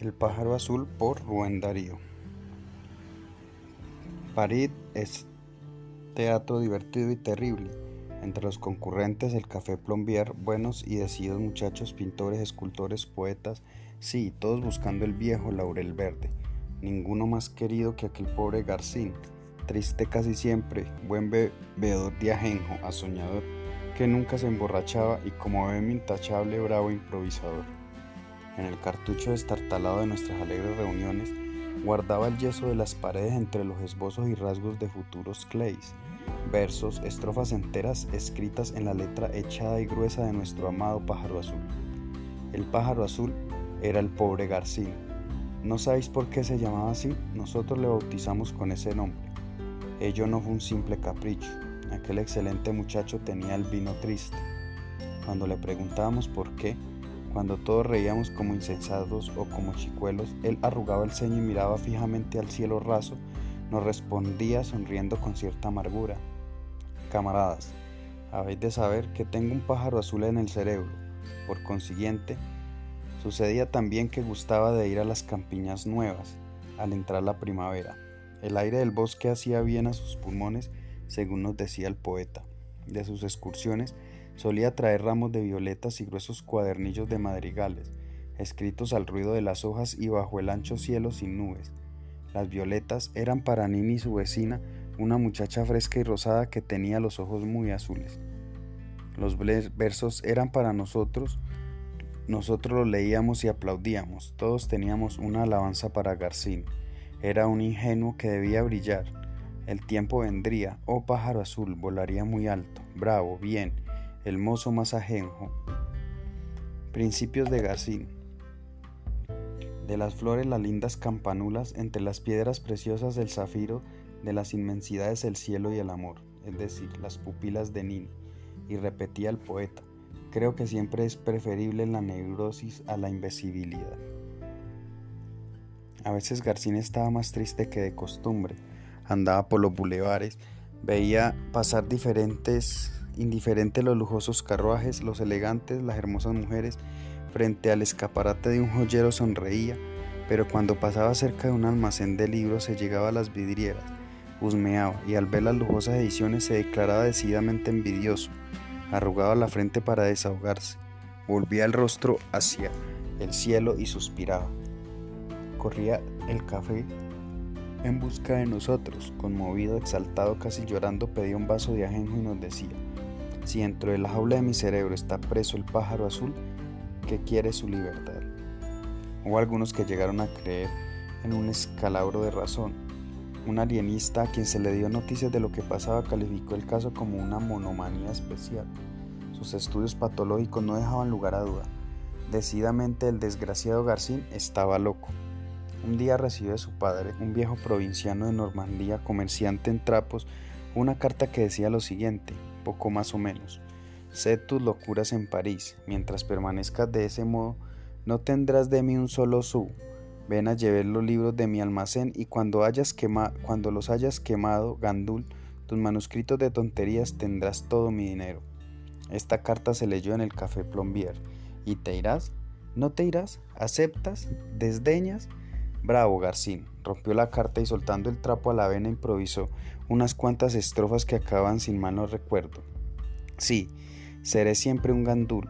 El pájaro azul por Rubén Darío. París es teatro divertido y terrible. Entre los concurrentes el Café Plombier, buenos y decididos muchachos, pintores, escultores, poetas, sí, todos buscando el viejo laurel verde. Ninguno más querido que aquel pobre Garcín, triste casi siempre, buen bebedor de ajenjo, asoñador, que nunca se emborrachaba y como bebé intachable, bravo improvisador en el cartucho destartalado de nuestras alegres reuniones, guardaba el yeso de las paredes entre los esbozos y rasgos de futuros clays, versos, estrofas enteras escritas en la letra echada y gruesa de nuestro amado pájaro azul. El pájaro azul era el pobre Garcín. ¿No sabéis por qué se llamaba así? Nosotros le bautizamos con ese nombre. Ello no fue un simple capricho. Aquel excelente muchacho tenía el vino triste. Cuando le preguntábamos por qué, cuando todos reíamos como insensatos o como chicuelos, él arrugaba el ceño y miraba fijamente al cielo raso, nos respondía sonriendo con cierta amargura. Camaradas, habéis de saber que tengo un pájaro azul en el cerebro. Por consiguiente, sucedía también que gustaba de ir a las campiñas nuevas, al entrar la primavera. El aire del bosque hacía bien a sus pulmones, según nos decía el poeta. De sus excursiones, Solía traer ramos de violetas y gruesos cuadernillos de madrigales, escritos al ruido de las hojas y bajo el ancho cielo sin nubes. Las violetas eran para Nini su vecina, una muchacha fresca y rosada que tenía los ojos muy azules. Los versos eran para nosotros, nosotros los leíamos y aplaudíamos, todos teníamos una alabanza para Garcín. Era un ingenuo que debía brillar. El tiempo vendría, oh pájaro azul, volaría muy alto, bravo, bien, el mozo más ajenjo. Principios de Garcín. De las flores las lindas campanulas, entre las piedras preciosas el zafiro, de las inmensidades el cielo y el amor, es decir, las pupilas de Nini. Y repetía el poeta, creo que siempre es preferible la neurosis a la invisibilidad. A veces Garcín estaba más triste que de costumbre, andaba por los bulevares, veía pasar diferentes indiferente los lujosos carruajes, los elegantes, las hermosas mujeres, frente al escaparate de un joyero sonreía, pero cuando pasaba cerca de un almacén de libros se llegaba a las vidrieras, husmeaba y al ver las lujosas ediciones se declaraba decididamente envidioso, arrugaba la frente para desahogarse, volvía el rostro hacia el cielo y suspiraba. Corría el café en busca de nosotros, conmovido, exaltado, casi llorando, pedía un vaso de ajenjo y nos decía, si dentro de la jaula de mi cerebro está preso el pájaro azul que quiere su libertad. Hubo algunos que llegaron a creer en un escalabro de razón. Un alienista a quien se le dio noticias de lo que pasaba calificó el caso como una monomanía especial. Sus estudios patológicos no dejaban lugar a duda. Decididamente el desgraciado Garcín estaba loco. Un día recibió de su padre, un viejo provinciano de Normandía, comerciante en trapos, una carta que decía lo siguiente, poco más o menos. Sé tus locuras en París, mientras permanezcas de ese modo, no tendrás de mí un solo su. Ven a llevar los libros de mi almacén y cuando, hayas cuando los hayas quemado, Gandul, tus manuscritos de tonterías tendrás todo mi dinero. Esta carta se leyó en el café Plombier. ¿Y te irás? ¿No te irás? ¿Aceptas? ¿Desdeñas? Bravo, Garcín. Rompió la carta y soltando el trapo a la vena improvisó unas cuantas estrofas que acaban sin mano recuerdo. Sí, seré siempre un gandul,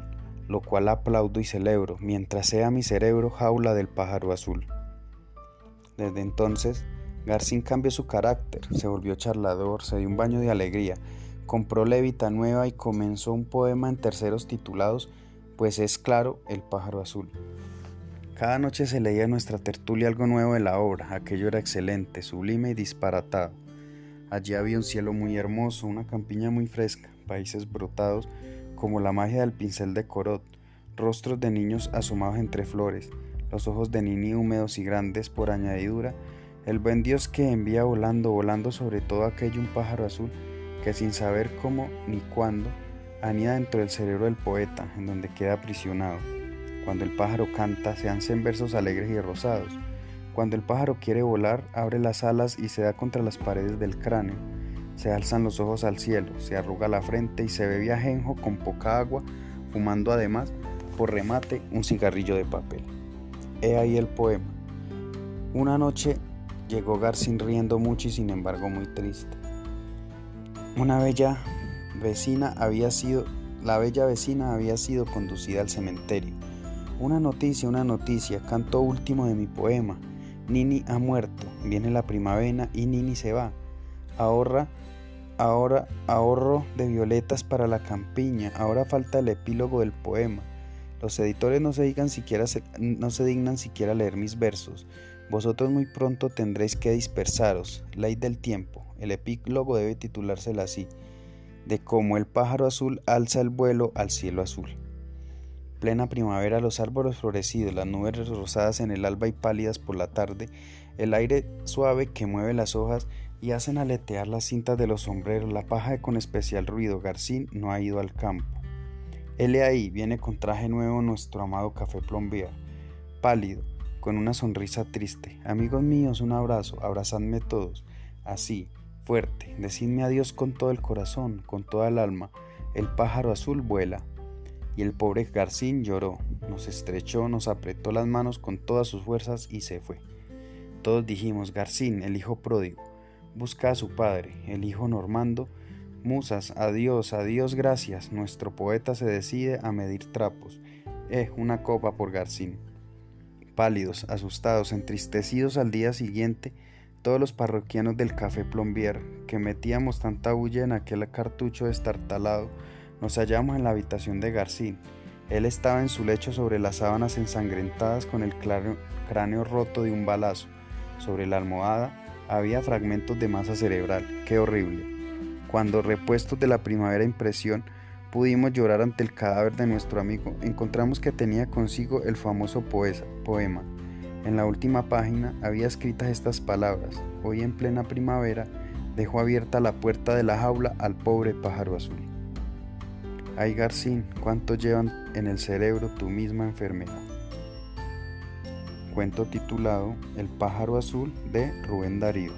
lo cual aplaudo y celebro, mientras sea mi cerebro jaula del pájaro azul. Desde entonces, Garcín cambió su carácter, se volvió charlador, se dio un baño de alegría, compró levita nueva y comenzó un poema en terceros titulados Pues es claro el pájaro azul. Cada noche se leía en nuestra tertulia algo nuevo de la obra, aquello era excelente, sublime y disparatado. Allí había un cielo muy hermoso, una campiña muy fresca, países brotados como la magia del pincel de Corot, rostros de niños asomados entre flores, los ojos de Nini húmedos y grandes por añadidura, el buen Dios que envía volando, volando sobre todo aquello un pájaro azul que sin saber cómo ni cuándo anida dentro del cerebro del poeta, en donde queda aprisionado. Cuando el pájaro canta, se hacen versos alegres y rosados. Cuando el pájaro quiere volar, abre las alas y se da contra las paredes del cráneo. Se alzan los ojos al cielo, se arruga la frente y se bebe ajenjo con poca agua, fumando además, por remate, un cigarrillo de papel. He ahí el poema. Una noche llegó Garcín riendo mucho y sin embargo muy triste. Una bella vecina había sido, la bella vecina había sido conducida al cementerio. Una noticia, una noticia, canto último de mi poema. Nini ha muerto, viene la primavera y Nini se va. Ahorra, ahora ahorro de violetas para la campiña, ahora falta el epílogo del poema. Los editores no se, digan siquiera, no se dignan siquiera leer mis versos. Vosotros muy pronto tendréis que dispersaros. Ley del tiempo. El epílogo debe titulársela así. De cómo el pájaro azul alza el vuelo al cielo azul. Plena primavera, los árboles florecidos, las nubes rosadas en el alba y pálidas por la tarde, el aire suave que mueve las hojas y hacen aletear las cintas de los sombreros, la paja con especial ruido. Garcín no ha ido al campo. Ele ahí, viene con traje nuevo nuestro amado café plombier, pálido, con una sonrisa triste. Amigos míos, un abrazo, abrazadme todos, así, fuerte, decidme adiós con todo el corazón, con toda el alma. El pájaro azul vuela. Y el pobre Garcín lloró, nos estrechó, nos apretó las manos con todas sus fuerzas y se fue. Todos dijimos, Garcín, el hijo pródigo, busca a su padre, el hijo Normando, Musas, adiós, adiós, gracias. Nuestro poeta se decide a medir trapos. Eh, una copa por Garcín. Pálidos, asustados, entristecidos al día siguiente, todos los parroquianos del Café Plombier, que metíamos tanta bulla en aquel cartucho destartalado, nos hallamos en la habitación de Garcín. Él estaba en su lecho sobre las sábanas ensangrentadas con el cráneo roto de un balazo. Sobre la almohada había fragmentos de masa cerebral. ¡Qué horrible! Cuando, repuestos de la primavera impresión, pudimos llorar ante el cadáver de nuestro amigo, encontramos que tenía consigo el famoso poema. En la última página había escritas estas palabras. Hoy en plena primavera dejó abierta la puerta de la jaula al pobre pájaro azul. Ay Garcín, cuánto llevan en el cerebro tu misma enfermedad. Cuento titulado El pájaro azul de Rubén Darío.